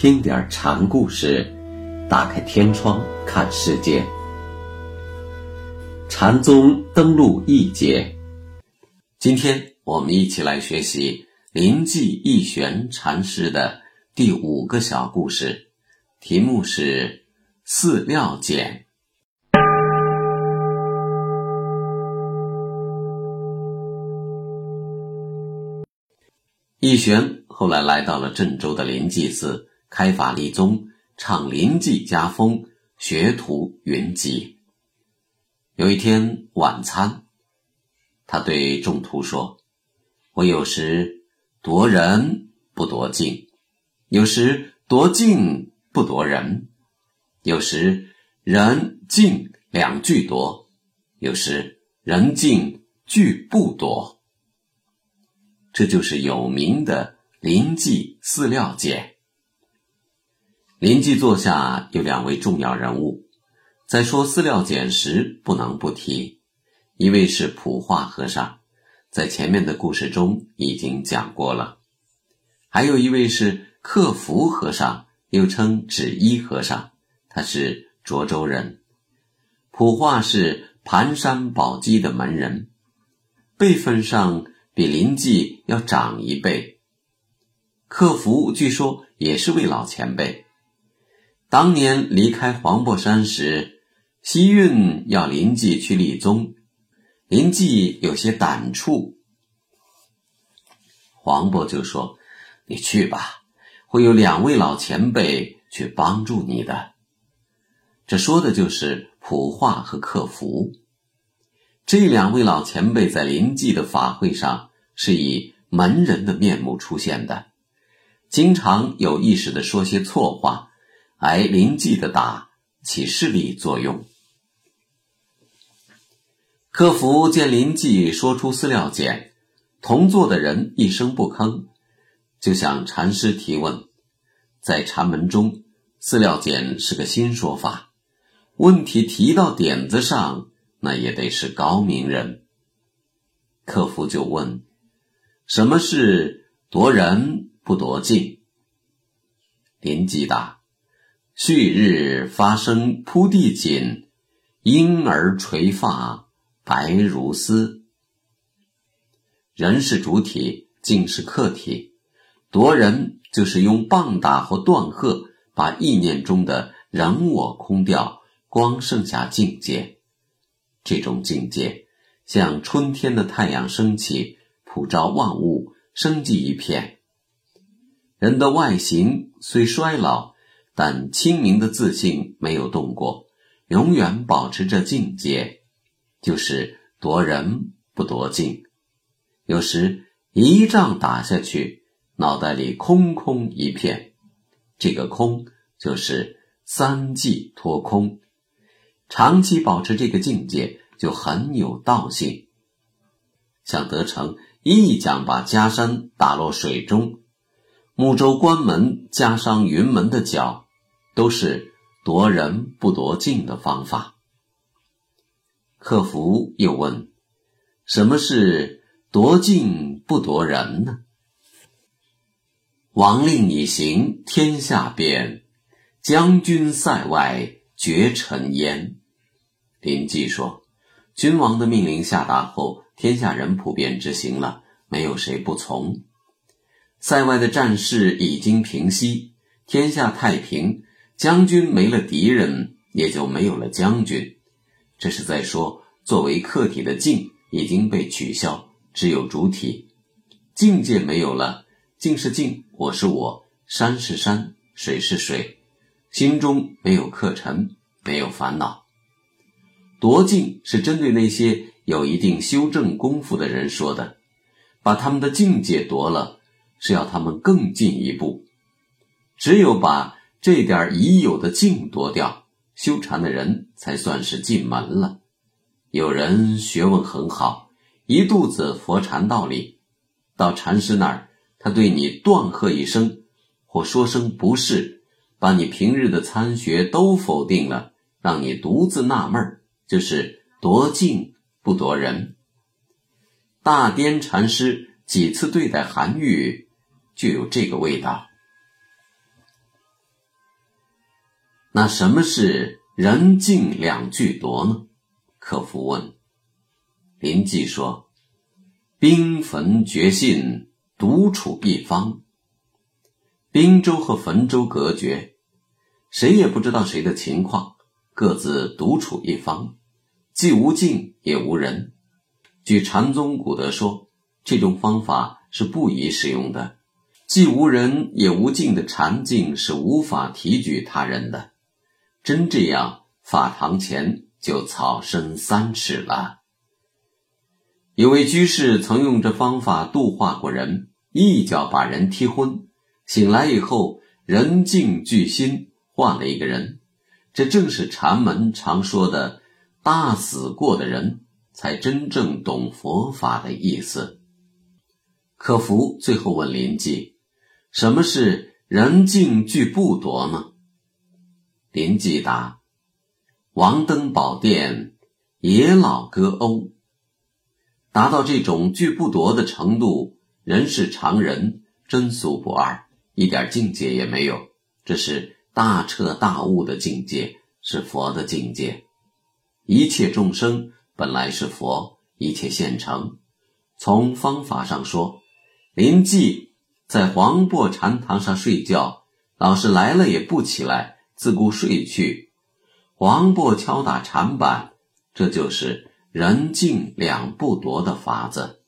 听点禅故事，打开天窗看世界。禅宗登陆一节，今天我们一起来学习临济义玄禅师的第五个小故事，题目是《饲料简》。义玄后来来到了郑州的临济寺，开法立宗，倡临济家风，学徒云集。有一天晚餐，他对众徒说：“我有时夺人不夺境，有时夺境不夺人，有时人境两俱夺，有时人境俱不夺。”这就是有名的临济饲料界。临济座下有两位重要人物，在说饲料简时不能不提。一位是普化和尚，在前面的故事中已经讲过了；还有一位是克福和尚，又称止一和尚，他是涿州人。普化是盘山宝鸡的门人，辈分上。比林济要长一辈，克福据说也是位老前辈。当年离开黄檗山时，西运要林济去立宗，林济有些胆怵，黄渤就说：“你去吧，会有两位老前辈去帮助你的。”这说的就是普化和克福。这两位老前辈在临济的法会上。是以门人的面目出现的，经常有意识的说些错话，挨临济的打，起势力作用。客服见林记说出饲料简，同坐的人一声不吭，就向禅师提问。在禅门中，饲料简是个新说法，问题提到点子上，那也得是高明人。客服就问。什么是夺人不夺境？林记答：旭日发生铺地锦，婴儿垂发白如丝。人是主体，境是客体。夺人就是用棒打或断喝，把意念中的人我空掉，光剩下境界。这种境界，像春天的太阳升起。普照万物，生机一片。人的外形虽衰老，但清明的自信没有动过，永远保持着境界，就是夺人不夺境。有时一仗打下去，脑袋里空空一片，这个空就是三际脱空。长期保持这个境界，就很有道性。想得成。一桨把家山打落水中，木舟关门加上云门的脚，都是夺人不夺境的方法。客服又问：“什么是夺境不夺人呢？”王令已行，天下变；将军塞外，绝尘烟。林济说：“君王的命令下达后。”天下人普遍执行了，没有谁不从。塞外的战事已经平息，天下太平，将军没了敌人，也就没有了将军。这是在说，作为客体的境已经被取消，只有主体。境界没有了，境是境，我是我，山是山，水是水，心中没有客尘，没有烦恼。夺境是针对那些。有一定修正功夫的人说的，把他们的境界夺了，是要他们更进一步。只有把这点已有的净夺掉，修禅的人才算是进门了。有人学问很好，一肚子佛禅道理，到禅师那儿，他对你断喝一声，或说声不是，把你平日的参学都否定了，让你独自纳闷儿就是夺净。不夺人，大颠禅师几次对待韩愈，就有这个味道。那什么是人静两句夺呢？客服问。林记说：“兵焚绝信，独处一方。滨州和汾州隔绝，谁也不知道谁的情况，各自独处一方，既无境也无人。据禅宗古德说，这种方法是不宜使用的。既无人也无境的禅境是无法提举他人的。”真这样，法堂前就草深三尺了。有位居士曾用这方法度化过人，一脚把人踢昏，醒来以后人静俱心，换了一个人。这正是禅门常说的“大死过的人才真正懂佛法的意思”。可福最后问林记：“什么是人静俱不夺呢？”林记答：“王登宝殿，野老歌欧。达到这种拒不夺的程度，人是常人，真俗不二，一点境界也没有。这是大彻大悟的境界，是佛的境界。一切众生本来是佛，一切现成。从方法上说，林记在黄檗禅堂上睡觉，老师来了也不起来。”自顾睡去，黄渤敲打禅板，这就是人静两不夺的法子。